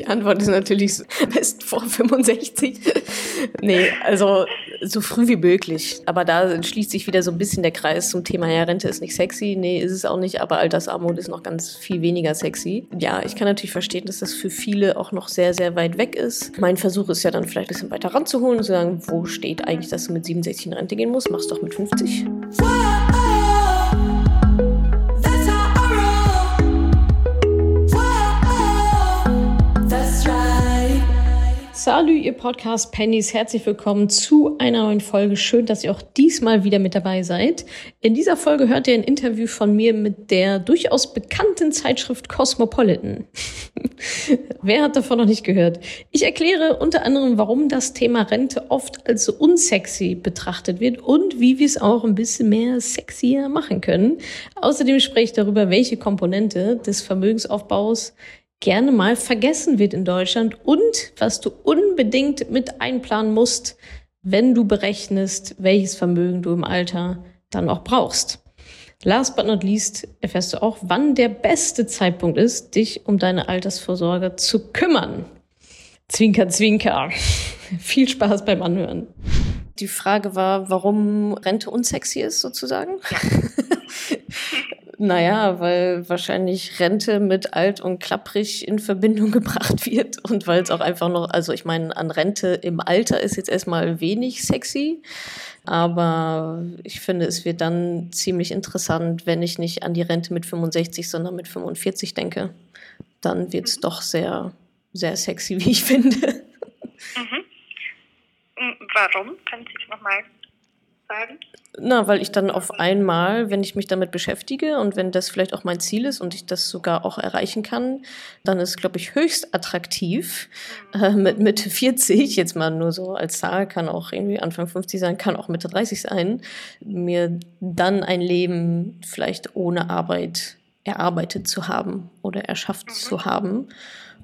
Die Antwort ist natürlich best vor 65. nee, also so früh wie möglich. Aber da schließt sich wieder so ein bisschen der Kreis zum Thema, ja, Rente ist nicht sexy. Nee, ist es auch nicht, aber Altersarmut ist noch ganz viel weniger sexy. Ja, ich kann natürlich verstehen, dass das für viele auch noch sehr, sehr weit weg ist. Mein Versuch ist ja dann vielleicht ein bisschen weiter ranzuholen und zu sagen, wo steht eigentlich, dass du mit 67 in Rente gehen musst? Mach's doch mit 50. Salü, ihr Podcast Pennies. Herzlich willkommen zu einer neuen Folge. Schön, dass ihr auch diesmal wieder mit dabei seid. In dieser Folge hört ihr ein Interview von mir mit der durchaus bekannten Zeitschrift Cosmopolitan. Wer hat davon noch nicht gehört? Ich erkläre unter anderem, warum das Thema Rente oft als unsexy betrachtet wird und wie wir es auch ein bisschen mehr sexier machen können. Außerdem spreche ich darüber, welche Komponente des Vermögensaufbaus gerne mal vergessen wird in Deutschland und was du unbedingt mit einplanen musst, wenn du berechnest, welches Vermögen du im Alter dann auch brauchst. Last but not least erfährst du auch, wann der beste Zeitpunkt ist, dich um deine Altersvorsorge zu kümmern. Zwinker, zwinker. Viel Spaß beim Anhören. Die Frage war, warum Rente unsexy ist, sozusagen. Naja, weil wahrscheinlich Rente mit alt und klapprig in Verbindung gebracht wird und weil es auch einfach noch, also ich meine, an Rente im Alter ist jetzt erstmal wenig sexy, aber ich finde, es wird dann ziemlich interessant, wenn ich nicht an die Rente mit 65, sondern mit 45 denke. Dann wird es mhm. doch sehr, sehr sexy, wie ich finde. Mhm. Warum? Können Sie es nochmal sagen? Na, weil ich dann auf einmal, wenn ich mich damit beschäftige und wenn das vielleicht auch mein Ziel ist und ich das sogar auch erreichen kann, dann ist, glaube ich, höchst attraktiv mhm. äh, mit Mitte 40, jetzt mal nur so als Zahl, kann auch irgendwie Anfang 50 sein, kann auch Mitte 30 sein, mir dann ein Leben vielleicht ohne Arbeit erarbeitet zu haben oder erschafft mhm. zu haben.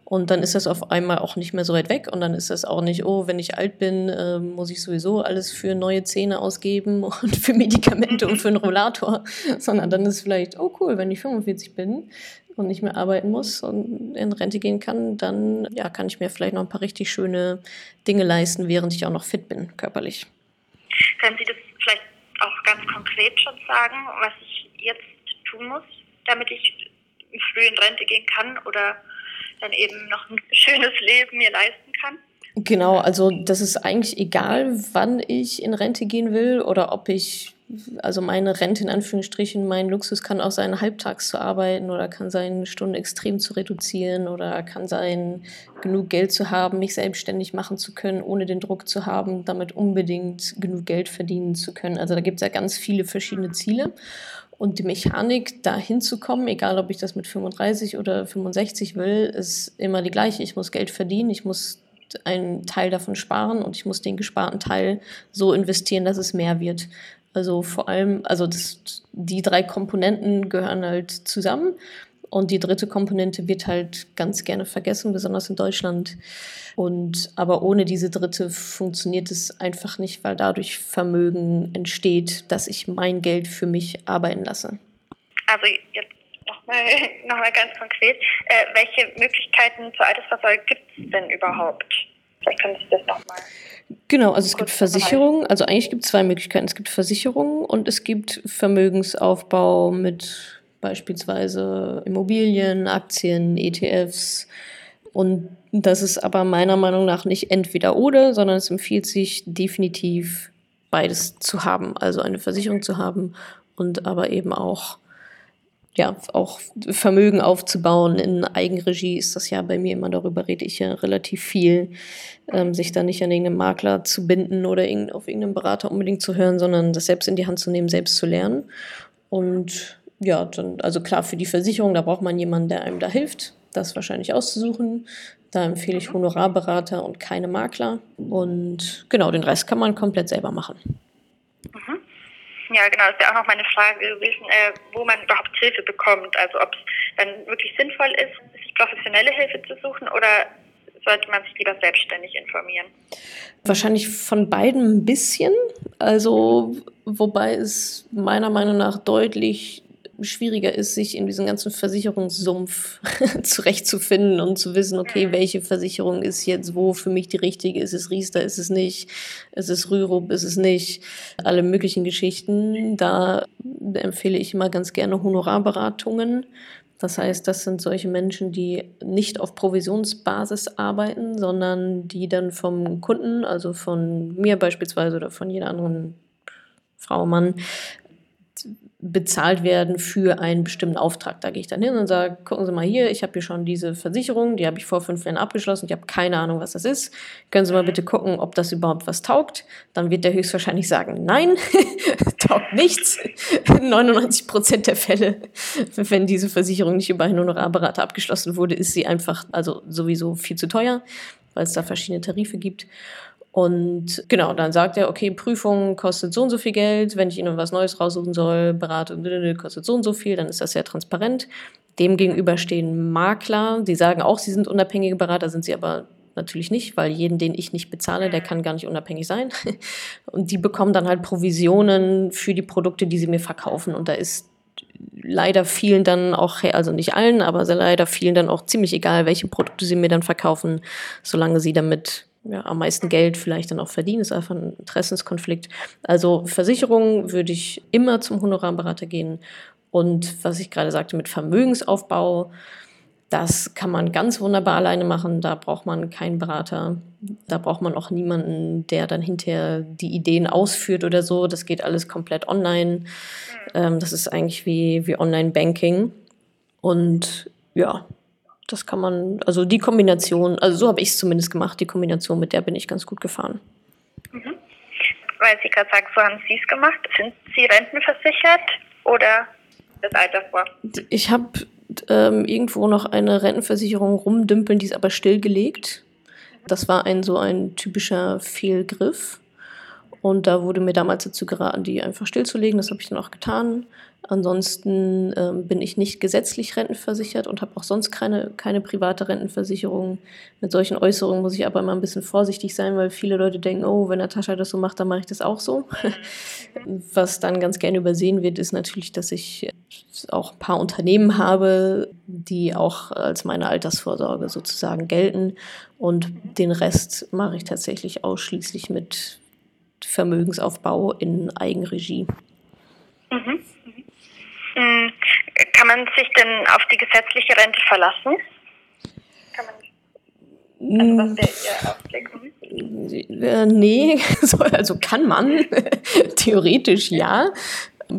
Und dann ist das auf einmal auch nicht mehr so weit weg. Und dann ist das auch nicht, oh, wenn ich alt bin, äh, muss ich sowieso alles für neue Zähne ausgeben und für Medikamente und für einen Rollator. Sondern dann ist vielleicht, oh cool, wenn ich 45 bin und nicht mehr arbeiten muss und in Rente gehen kann, dann ja, kann ich mir vielleicht noch ein paar richtig schöne Dinge leisten, während ich auch noch fit bin, körperlich. Können Sie das vielleicht auch ganz konkret schon sagen, was ich jetzt tun muss, damit ich früh in Rente gehen kann oder dann eben noch ein schönes Leben mir leisten kann. Genau, also das ist eigentlich egal, wann ich in Rente gehen will oder ob ich, also meine Rente in Anführungsstrichen, mein Luxus kann auch sein, halbtags zu arbeiten oder kann sein, Stunden extrem zu reduzieren oder kann sein, genug Geld zu haben, mich selbstständig machen zu können, ohne den Druck zu haben, damit unbedingt genug Geld verdienen zu können. Also da gibt es ja ganz viele verschiedene Ziele. Und die Mechanik, da hinzukommen, egal ob ich das mit 35 oder 65 will, ist immer die gleiche. Ich muss Geld verdienen, ich muss einen Teil davon sparen und ich muss den gesparten Teil so investieren, dass es mehr wird. Also vor allem, also das, die drei Komponenten gehören halt zusammen. Und die dritte Komponente wird halt ganz gerne vergessen, besonders in Deutschland. Und aber ohne diese dritte funktioniert es einfach nicht, weil dadurch Vermögen entsteht, dass ich mein Geld für mich arbeiten lasse. Also jetzt nochmal noch mal ganz konkret, äh, welche Möglichkeiten zur Altersvorsorge gibt es denn überhaupt? Vielleicht können Sie das nochmal. Genau, also es gibt Versicherungen, also eigentlich gibt es zwei Möglichkeiten. Es gibt Versicherungen und es gibt Vermögensaufbau mit beispielsweise Immobilien, Aktien, ETFs. Und das ist aber meiner Meinung nach nicht entweder oder, sondern es empfiehlt sich definitiv beides zu haben. Also eine Versicherung zu haben und aber eben auch ja, auch Vermögen aufzubauen in Eigenregie ist das ja bei mir immer, darüber rede ich ja relativ viel, ähm, sich da nicht an irgendeinen Makler zu binden oder auf irgendeinen Berater unbedingt zu hören, sondern das selbst in die Hand zu nehmen, selbst zu lernen. Und ja, dann, also klar, für die Versicherung, da braucht man jemanden, der einem da hilft, das wahrscheinlich auszusuchen. Da empfehle ich Honorarberater und keine Makler. Und genau, den Rest kann man komplett selber machen. Mhm. Ja, genau, das wäre auch noch meine Frage gewesen, äh, wo man überhaupt Hilfe bekommt. Also ob es dann wirklich sinnvoll ist, sich professionelle Hilfe zu suchen oder sollte man sich lieber selbstständig informieren? Wahrscheinlich von beiden ein bisschen. Also, wobei es meiner Meinung nach deutlich schwieriger ist, sich in diesem ganzen Versicherungssumpf zurechtzufinden und zu wissen, okay, welche Versicherung ist jetzt wo für mich die richtige? Ist es Riester, ist es nicht? Ist es Rürup, ist es nicht? Alle möglichen Geschichten. Da empfehle ich immer ganz gerne Honorarberatungen. Das heißt, das sind solche Menschen, die nicht auf Provisionsbasis arbeiten, sondern die dann vom Kunden, also von mir beispielsweise oder von jeder anderen Frau, Mann, bezahlt werden für einen bestimmten Auftrag. Da gehe ich dann hin und sage, gucken Sie mal hier, ich habe hier schon diese Versicherung, die habe ich vor fünf Jahren abgeschlossen, ich habe keine Ahnung, was das ist. Können Sie mal bitte gucken, ob das überhaupt was taugt. Dann wird der höchstwahrscheinlich sagen, nein, taugt nichts. 99 Prozent der Fälle, wenn diese Versicherung nicht über einen Honorarberater abgeschlossen wurde, ist sie einfach, also sowieso viel zu teuer, weil es da verschiedene Tarife gibt. Und genau, dann sagt er, okay, Prüfung kostet so und so viel Geld, wenn ich Ihnen was Neues raussuchen soll, Beratung kostet so und so viel, dann ist das sehr transparent. Demgegenüber stehen Makler, die sagen auch, sie sind unabhängige Berater, sind sie aber natürlich nicht, weil jeden, den ich nicht bezahle, der kann gar nicht unabhängig sein. Und die bekommen dann halt Provisionen für die Produkte, die sie mir verkaufen. Und da ist leider vielen dann auch, also nicht allen, aber leider vielen dann auch ziemlich egal, welche Produkte sie mir dann verkaufen, solange sie damit ja, am meisten Geld vielleicht dann auch verdienen, ist einfach ein Interessenskonflikt. Also Versicherungen würde ich immer zum Honorarberater gehen. Und was ich gerade sagte mit Vermögensaufbau, das kann man ganz wunderbar alleine machen. Da braucht man keinen Berater. Da braucht man auch niemanden, der dann hinterher die Ideen ausführt oder so. Das geht alles komplett online. Ähm, das ist eigentlich wie, wie Online-Banking. Und ja, das kann man, also die Kombination, also so habe ich es zumindest gemacht, die Kombination, mit der bin ich ganz gut gefahren. Mhm. Weil Sie gerade sagen, so haben Sie es gemacht. Sind Sie rentenversichert oder das Alter vor? Ich habe ähm, irgendwo noch eine Rentenversicherung rumdümpeln, die ist aber stillgelegt. Das war ein so ein typischer Fehlgriff. Und da wurde mir damals dazu geraten, die einfach stillzulegen. Das habe ich dann auch getan. Ansonsten ähm, bin ich nicht gesetzlich rentenversichert und habe auch sonst keine, keine private Rentenversicherung. Mit solchen Äußerungen muss ich aber immer ein bisschen vorsichtig sein, weil viele Leute denken, oh, wenn Natascha das so macht, dann mache ich das auch so. Was dann ganz gerne übersehen wird, ist natürlich, dass ich auch ein paar Unternehmen habe, die auch als meine Altersvorsorge sozusagen gelten. Und den Rest mache ich tatsächlich ausschließlich mit Vermögensaufbau in Eigenregie. Mhm. Hm, kann man sich denn auf die gesetzliche Rente verlassen? Kann man, also was wäre Ausblick? Nee, also kann man, theoretisch ja.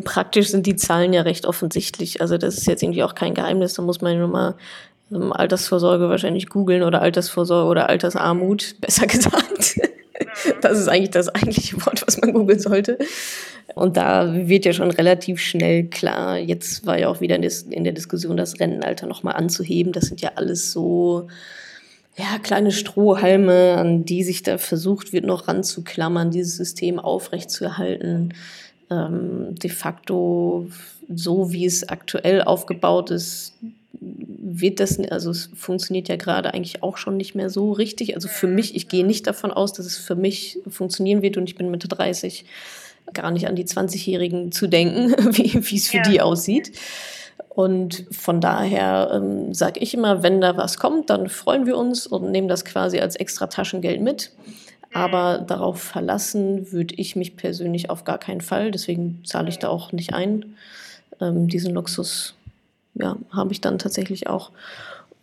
Praktisch sind die Zahlen ja recht offensichtlich. Also das ist jetzt irgendwie auch kein Geheimnis. Da muss man ja nur mal ähm, Altersvorsorge wahrscheinlich googeln oder Altersvorsorge oder Altersarmut, besser gesagt. Das ist eigentlich das eigentliche Wort, was man googeln sollte. Und da wird ja schon relativ schnell klar, jetzt war ja auch wieder in der Diskussion, das Rentenalter nochmal anzuheben. Das sind ja alles so, ja, kleine Strohhalme, an die sich da versucht wird, noch ranzuklammern, dieses System aufrechtzuerhalten. Ähm, de facto, so wie es aktuell aufgebaut ist, wird das, also es funktioniert ja gerade eigentlich auch schon nicht mehr so richtig. Also für mich, ich gehe nicht davon aus, dass es für mich funktionieren wird und ich bin Mitte 30, gar nicht an die 20-Jährigen zu denken, wie es für ja. die aussieht. Und von daher ähm, sage ich immer, wenn da was kommt, dann freuen wir uns und nehmen das quasi als extra Taschengeld mit. Aber mhm. darauf verlassen würde ich mich persönlich auf gar keinen Fall. Deswegen zahle ich da auch nicht ein. Ähm, diesen Luxus ja, habe ich dann tatsächlich auch.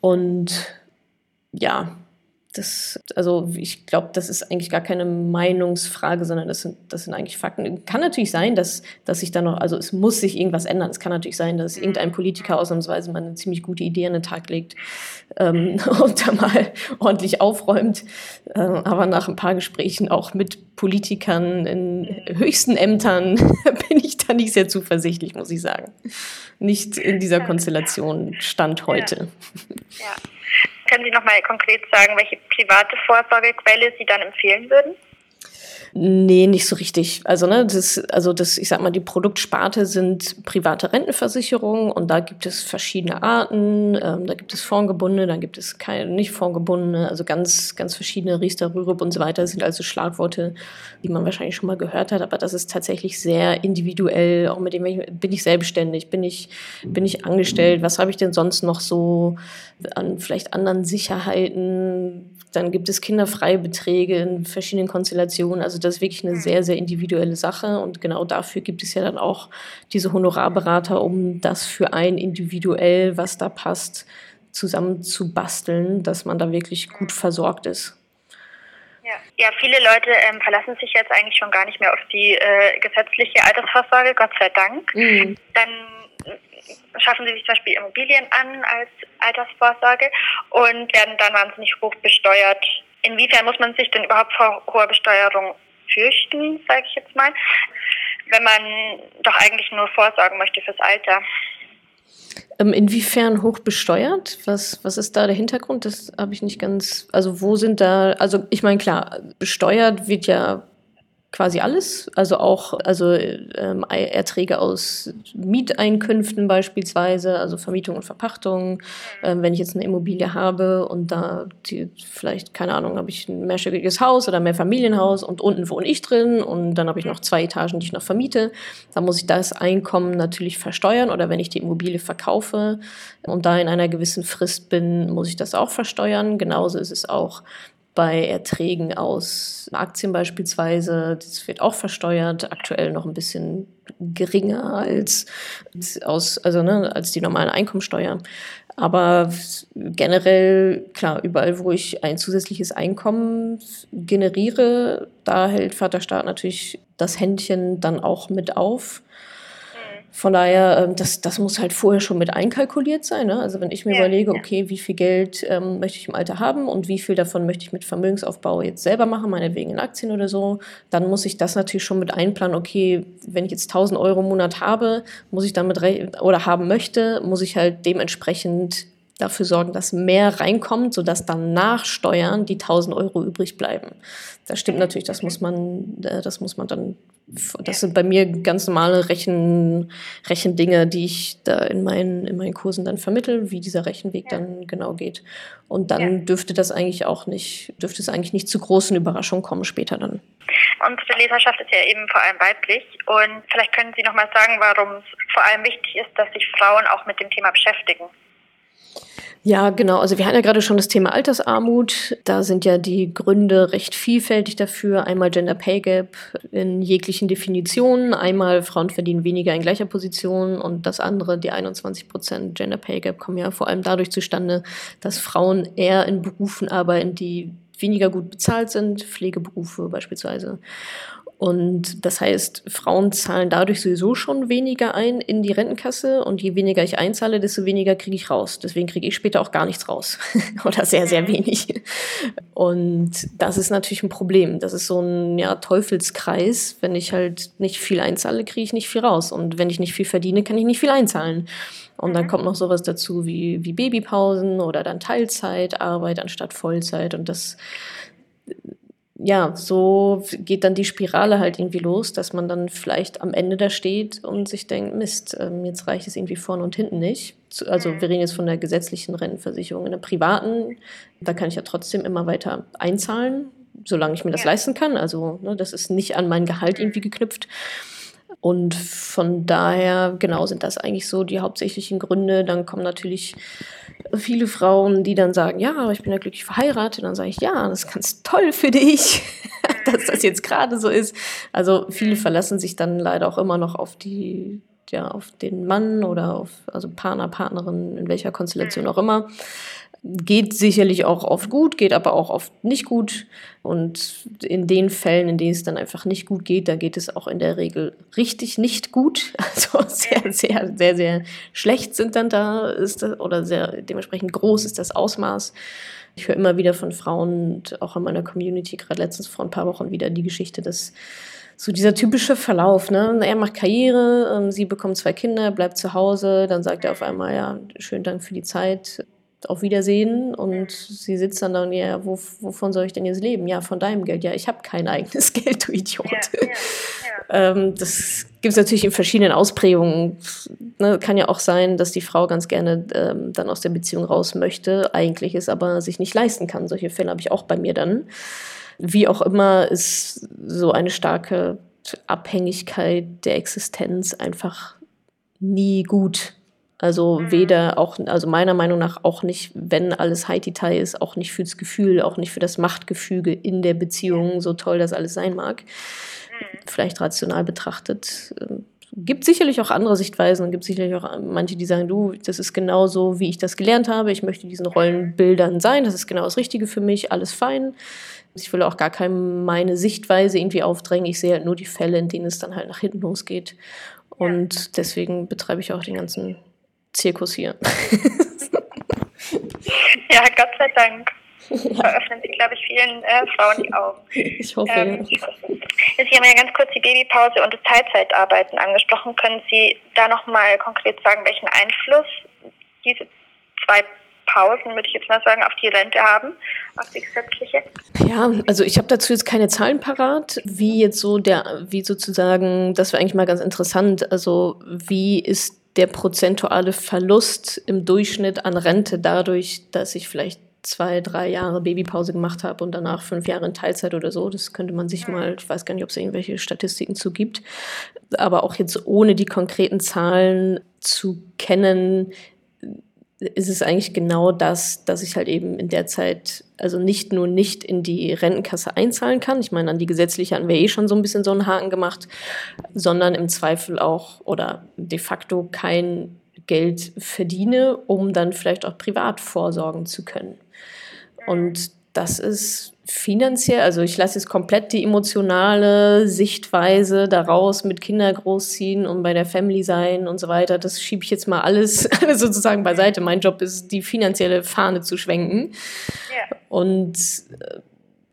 Und ja, das, also ich glaube, das ist eigentlich gar keine Meinungsfrage, sondern das sind, das sind eigentlich Fakten. Kann natürlich sein, dass, dass sich da noch, also es muss sich irgendwas ändern. Es kann natürlich sein, dass irgendein Politiker ausnahmsweise mal eine ziemlich gute Idee an den Tag legt ähm, und da mal ordentlich aufräumt. Äh, aber nach ein paar Gesprächen auch mit Politikern in höchsten Ämtern bin ich da nicht sehr zuversichtlich, muss ich sagen. Nicht in dieser Konstellation Stand heute. Ja. ja. Können Sie noch mal konkret sagen, welche private Vorsorgequelle Sie dann empfehlen würden? Nee, nicht so richtig. Also, ne, das, also das, ich sag mal, die Produktsparte sind private Rentenversicherungen und da gibt es verschiedene Arten. Ähm, da gibt es fondgebundene, dann gibt es keine nicht fondgebundene, also ganz, ganz verschiedene Riester, Rürup und so weiter sind also Schlagworte, die man wahrscheinlich schon mal gehört hat, aber das ist tatsächlich sehr individuell. Auch mit dem bin ich selbstständig, bin ich, bin ich angestellt, was habe ich denn sonst noch so an vielleicht anderen Sicherheiten? Dann gibt es Kinderfreibeträge in verschiedenen Konstellationen. Also das ist wirklich eine sehr, sehr individuelle Sache. Und genau dafür gibt es ja dann auch diese Honorarberater, um das für einen individuell, was da passt, zusammen zu basteln, dass man da wirklich gut versorgt ist. Ja, ja viele Leute ähm, verlassen sich jetzt eigentlich schon gar nicht mehr auf die äh, gesetzliche Altersvorsorge, Gott sei Dank. Mhm. Dann schaffen sie sich zum Beispiel Immobilien an als Altersvorsorge und werden dann wahnsinnig hoch besteuert. Inwiefern muss man sich denn überhaupt vor hoher Besteuerung fürchten, sage ich jetzt mal, wenn man doch eigentlich nur vorsorgen möchte fürs Alter? Ähm, inwiefern hoch besteuert? Was, was ist da der Hintergrund? Das habe ich nicht ganz. Also, wo sind da. Also, ich meine, klar, besteuert wird ja quasi alles, also auch also ähm, Erträge aus Mieteinkünften beispielsweise, also Vermietung und Verpachtung. Ähm, wenn ich jetzt eine Immobilie habe und da die, vielleicht keine Ahnung, habe ich ein mehrstöckiges Haus oder mehr Familienhaus und unten wohne ich drin und dann habe ich noch zwei Etagen, die ich noch vermiete, dann muss ich das Einkommen natürlich versteuern oder wenn ich die Immobilie verkaufe und da in einer gewissen Frist bin, muss ich das auch versteuern. Genauso ist es auch bei Erträgen aus Aktien beispielsweise. Das wird auch versteuert, aktuell noch ein bisschen geringer als, aus, also, ne, als die normale Einkommensteuer. Aber generell, klar, überall, wo ich ein zusätzliches Einkommen generiere, da hält Vaterstaat natürlich das Händchen dann auch mit auf. Von daher, ähm, das, das muss halt vorher schon mit einkalkuliert sein. Ne? Also wenn ich mir ja, überlege, okay, wie viel Geld ähm, möchte ich im Alter haben und wie viel davon möchte ich mit Vermögensaufbau jetzt selber machen, meinetwegen in Aktien oder so, dann muss ich das natürlich schon mit einplanen. Okay, wenn ich jetzt 1000 Euro im Monat habe, muss ich damit oder haben möchte, muss ich halt dementsprechend dafür sorgen, dass mehr reinkommt, sodass dann nach Steuern die 1000 Euro übrig bleiben. Das stimmt natürlich, das muss man, äh, das muss man dann das sind bei mir ganz normale Rechen, Rechendinge, die ich da in meinen, in meinen Kursen dann vermittel, wie dieser Rechenweg ja. dann genau geht. Und dann ja. dürfte das eigentlich auch nicht, dürfte es eigentlich nicht zu großen Überraschungen kommen später dann. Unsere Leserschaft ist ja eben vor allem weiblich. Und vielleicht können Sie noch mal sagen, warum es vor allem wichtig ist, dass sich Frauen auch mit dem Thema beschäftigen. Ja, genau. Also wir hatten ja gerade schon das Thema Altersarmut. Da sind ja die Gründe recht vielfältig dafür. Einmal Gender Pay Gap in jeglichen Definitionen. Einmal Frauen verdienen weniger in gleicher Position. Und das andere, die 21 Prozent Gender Pay Gap, kommen ja vor allem dadurch zustande, dass Frauen eher in Berufen arbeiten, die weniger gut bezahlt sind, Pflegeberufe beispielsweise. Und das heißt, Frauen zahlen dadurch sowieso schon weniger ein in die Rentenkasse und je weniger ich einzahle, desto weniger kriege ich raus. Deswegen kriege ich später auch gar nichts raus oder sehr, sehr wenig. Und das ist natürlich ein Problem. Das ist so ein ja, Teufelskreis. Wenn ich halt nicht viel einzahle, kriege ich nicht viel raus. Und wenn ich nicht viel verdiene, kann ich nicht viel einzahlen. Und dann mhm. kommt noch sowas dazu wie, wie Babypausen oder dann Teilzeitarbeit anstatt Vollzeit. Und das ja, so geht dann die Spirale halt irgendwie los, dass man dann vielleicht am Ende da steht und sich denkt, Mist, ähm, jetzt reicht es irgendwie vorne und hinten nicht. Also mhm. wir reden jetzt von der gesetzlichen Rentenversicherung. In der privaten, da kann ich ja trotzdem immer weiter einzahlen, solange ich mir das leisten kann. Also ne, das ist nicht an mein Gehalt irgendwie geknüpft. Und von daher, genau, sind das eigentlich so die hauptsächlichen Gründe. Dann kommen natürlich viele Frauen, die dann sagen, ja, aber ich bin ja glücklich verheiratet. Dann sage ich, ja, das ist ganz toll für dich, dass das jetzt gerade so ist. Also viele verlassen sich dann leider auch immer noch auf die ja, auf den Mann oder auf also Partner, Partnerin, in welcher Konstellation auch immer. Geht sicherlich auch oft gut, geht aber auch oft nicht gut. Und in den Fällen, in denen es dann einfach nicht gut geht, da geht es auch in der Regel richtig nicht gut. Also sehr, sehr, sehr, sehr schlecht sind dann da, ist das, oder sehr dementsprechend groß ist das Ausmaß. Ich höre immer wieder von Frauen und auch in meiner Community, gerade letztens vor ein paar Wochen wieder die Geschichte, dass so dieser typische Verlauf, ne? Er macht Karriere, ähm, sie bekommt zwei Kinder, bleibt zu Hause, dann sagt er auf einmal, ja, schönen Dank für die Zeit, auf Wiedersehen. Und sie sitzt dann dann, ja, wo, wovon soll ich denn jetzt leben? Ja, von deinem Geld. Ja, ich habe kein eigenes Geld, du Idiot. Ja, ja. ähm, das gibt es natürlich in verschiedenen Ausprägungen. Ne, kann ja auch sein, dass die Frau ganz gerne ähm, dann aus der Beziehung raus möchte, eigentlich es aber sich nicht leisten kann. Solche Fälle habe ich auch bei mir dann. Wie auch immer ist so eine starke Abhängigkeit der Existenz einfach nie gut. Also mhm. weder auch, also meiner Meinung nach auch nicht, wenn alles Haiti-Tai ist, auch nicht fürs Gefühl, auch nicht für das Machtgefüge in der Beziehung, so toll das alles sein mag. Mhm. Vielleicht rational betrachtet. Äh, gibt sicherlich auch andere Sichtweisen und gibt sicherlich auch manche, die sagen, du, das ist genau so, wie ich das gelernt habe. Ich möchte diesen Rollenbildern sein. Das ist genau das Richtige für mich. Alles fein. Ich will auch gar keinem meine Sichtweise irgendwie aufdrängen. Ich sehe halt nur die Fälle, in denen es dann halt nach hinten losgeht. Und deswegen betreibe ich auch den ganzen Zirkus hier. ja, Gott sei Dank. Ja. Eröffnen Sie, glaube ich, vielen äh, Frauen die Augen. Ich hoffe. Ähm, ja. Sie haben ja ganz kurz die Babypause und das Teilzeitarbeiten angesprochen. Können Sie da nochmal konkret sagen, welchen Einfluss diese zwei Pausen, würde ich jetzt mal sagen, auf die Rente haben, auf die gesetzliche? Ja, also ich habe dazu jetzt keine Zahlen parat, wie jetzt so der, wie sozusagen, das wäre eigentlich mal ganz interessant, also wie ist der prozentuale Verlust im Durchschnitt an Rente dadurch, dass ich vielleicht zwei, drei Jahre Babypause gemacht habe und danach fünf Jahre in Teilzeit oder so. Das könnte man sich mal, ich weiß gar nicht, ob es irgendwelche Statistiken zu gibt, aber auch jetzt ohne die konkreten Zahlen zu kennen, ist es eigentlich genau das, dass ich halt eben in der Zeit also nicht nur nicht in die Rentenkasse einzahlen kann. Ich meine, an die gesetzliche hatten wir eh schon so ein bisschen so einen Haken gemacht, sondern im Zweifel auch oder de facto kein Geld verdiene, um dann vielleicht auch privat vorsorgen zu können. Und das ist finanziell, also ich lasse jetzt komplett die emotionale Sichtweise daraus mit Kinder großziehen und bei der Family sein und so weiter. Das schiebe ich jetzt mal alles sozusagen beiseite. Mein Job ist, die finanzielle Fahne zu schwenken. Ja. Und äh,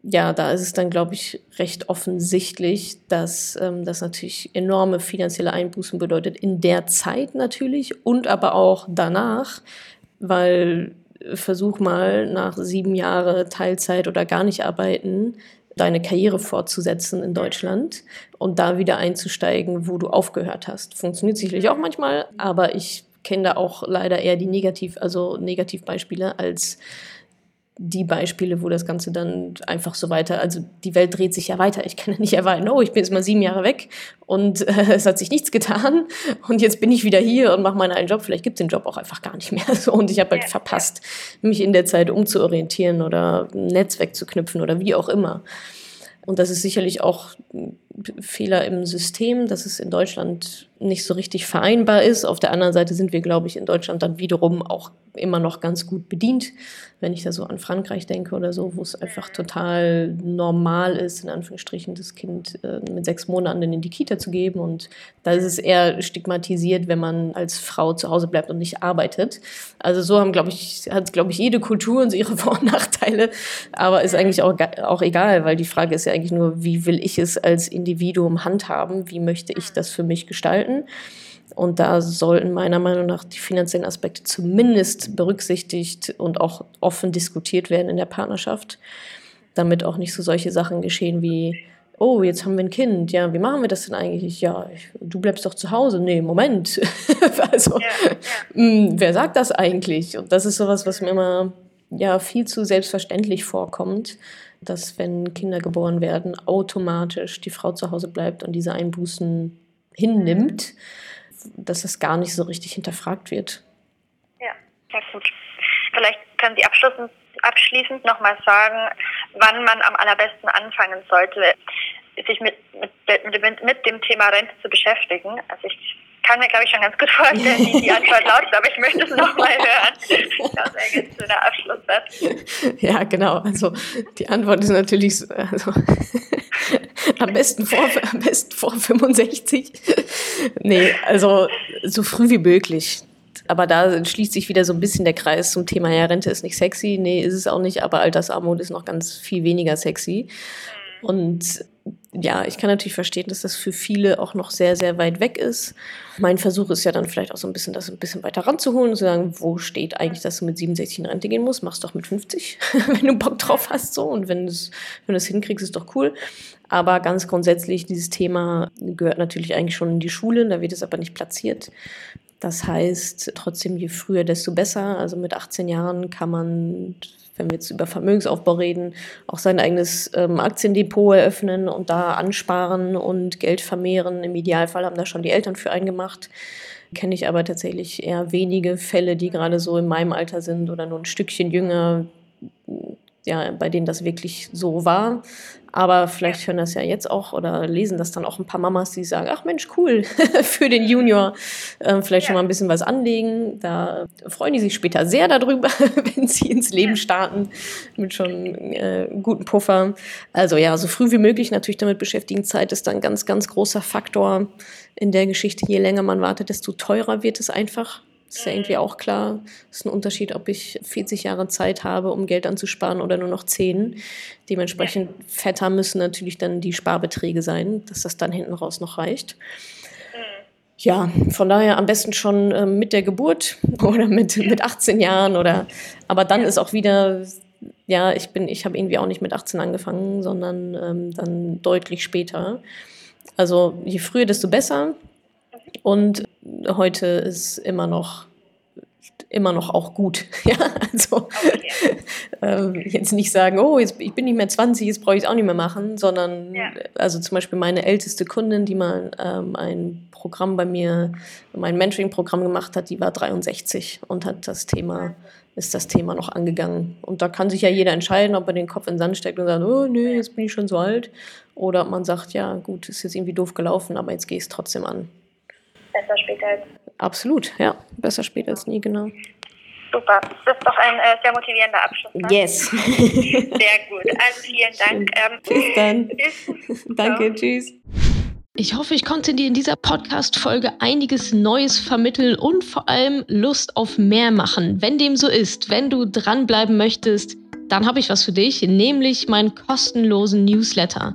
ja, da ist es dann, glaube ich, recht offensichtlich, dass ähm, das natürlich enorme finanzielle Einbußen bedeutet in der Zeit natürlich und aber auch danach, weil versuch mal nach sieben Jahren Teilzeit oder gar nicht arbeiten, deine Karriere fortzusetzen in Deutschland und da wieder einzusteigen, wo du aufgehört hast. Funktioniert sicherlich auch manchmal, aber ich kenne da auch leider eher die Negativ, also Negativbeispiele als die Beispiele, wo das Ganze dann einfach so weiter, also die Welt dreht sich ja weiter. Ich kann ja nicht erwarten, oh, ich bin jetzt mal sieben Jahre weg und äh, es hat sich nichts getan und jetzt bin ich wieder hier und mache meinen einen Job. Vielleicht gibt es den Job auch einfach gar nicht mehr. So, und ich habe halt verpasst, mich in der Zeit umzuorientieren oder ein Netzwerk zu knüpfen oder wie auch immer. Und das ist sicherlich auch Fehler im System, dass es in Deutschland nicht so richtig vereinbar ist. Auf der anderen Seite sind wir, glaube ich, in Deutschland dann wiederum auch immer noch ganz gut bedient wenn ich da so an Frankreich denke oder so, wo es einfach total normal ist, in Anführungsstrichen, das Kind äh, mit sechs Monaten in die Kita zu geben. Und da ist es eher stigmatisiert, wenn man als Frau zu Hause bleibt und nicht arbeitet. Also so haben, glaube ich, hat, glaube ich, jede Kultur und ihre Vor- und Nachteile. Aber ist eigentlich auch, auch egal, weil die Frage ist ja eigentlich nur, wie will ich es als Individuum handhaben? Wie möchte ich das für mich gestalten? Und da sollten meiner Meinung nach die finanziellen Aspekte zumindest berücksichtigt und auch offen diskutiert werden in der Partnerschaft, damit auch nicht so solche Sachen geschehen wie, oh, jetzt haben wir ein Kind, ja, wie machen wir das denn eigentlich? Ja, ich, du bleibst doch zu Hause. Nee, Moment. also, ja, ja. Mh, hm, wer sagt das eigentlich? Und das ist sowas, was mir immer ja viel zu selbstverständlich vorkommt, dass wenn Kinder geboren werden, automatisch die Frau zu Hause bleibt und diese Einbußen hinnimmt. Mhm dass es gar nicht so richtig hinterfragt wird. Ja, sehr gut. Vielleicht können Sie abschließend, abschließend nochmal sagen, wann man am allerbesten anfangen sollte, sich mit, mit, mit, mit dem Thema Rente zu beschäftigen. Also ich kann mir, glaube ich, schon ganz gut vorstellen, wie die Antwort lautet, aber ich möchte es nochmal hören. Das wäre jetzt so der Abschlusssatz. Ja, genau. Also die Antwort ist natürlich also, am, besten vor, am besten vor 65. nee, also so früh wie möglich. Aber da schließt sich wieder so ein bisschen der Kreis zum Thema, ja, Rente ist nicht sexy. Nee, ist es auch nicht, aber Altersarmut ist noch ganz viel weniger sexy. Und ja, ich kann natürlich verstehen, dass das für viele auch noch sehr, sehr weit weg ist. Mein Versuch ist ja dann vielleicht auch so ein bisschen, das ein bisschen weiter ranzuholen und zu sagen, wo steht eigentlich, dass du mit 67 in Rente gehen musst? Mach's doch mit 50, wenn du Bock drauf hast, so. Und wenn du es, wenn hinkriegst, ist doch cool. Aber ganz grundsätzlich, dieses Thema gehört natürlich eigentlich schon in die Schule, da wird es aber nicht platziert. Das heißt, trotzdem, je früher, desto besser. Also mit 18 Jahren kann man wenn wir jetzt über Vermögensaufbau reden, auch sein eigenes ähm, Aktiendepot eröffnen und da ansparen und Geld vermehren. Im Idealfall haben da schon die Eltern für einen gemacht. Kenne ich aber tatsächlich eher wenige Fälle, die gerade so in meinem Alter sind oder nur ein Stückchen jünger, ja, bei denen das wirklich so war. Aber vielleicht hören das ja jetzt auch oder lesen das dann auch ein paar Mamas, die sagen, ach Mensch, cool, für den Junior äh, vielleicht ja. schon mal ein bisschen was anlegen. Da freuen die sich später sehr darüber, wenn sie ins Leben starten mit schon äh, guten Puffer. Also ja, so früh wie möglich natürlich damit beschäftigen. Zeit ist dann ein ganz, ganz großer Faktor in der Geschichte. Je länger man wartet, desto teurer wird es einfach. Ist ja irgendwie auch klar. Es ist ein Unterschied, ob ich 40 Jahre Zeit habe, um Geld anzusparen oder nur noch 10. Dementsprechend fetter müssen natürlich dann die Sparbeträge sein, dass das dann hinten raus noch reicht. Ja, von daher am besten schon äh, mit der Geburt oder mit, mit 18 Jahren oder aber dann ist auch wieder, ja, ich bin, ich habe irgendwie auch nicht mit 18 angefangen, sondern ähm, dann deutlich später. Also je früher, desto besser. Und heute ist immer noch immer noch auch gut. Ja, also ähm, jetzt nicht sagen, oh, jetzt, ich bin nicht mehr 20, jetzt brauche ich es auch nicht mehr machen, sondern ja. also zum Beispiel meine älteste Kundin, die mal ähm, ein Programm bei mir, mein Mentoring-Programm gemacht hat, die war 63 und hat das Thema, ist das Thema noch angegangen. Und da kann sich ja jeder entscheiden, ob er den Kopf in den Sand steckt und sagt, oh nee, jetzt bin ich schon so alt. Oder ob man sagt, ja gut, ist jetzt irgendwie doof gelaufen, aber jetzt gehe ich es trotzdem an. Besser später als nie. Absolut, ja. Besser später als nie, genau. Super. Das ist doch ein äh, sehr motivierender Abschluss. Ne? Yes. sehr gut. Also vielen Dank. Ähm, Bis dann. Danke, so. tschüss. Ich hoffe, ich konnte dir in dieser Podcast-Folge einiges Neues vermitteln und vor allem Lust auf mehr machen. Wenn dem so ist, wenn du dranbleiben möchtest, dann habe ich was für dich, nämlich meinen kostenlosen Newsletter.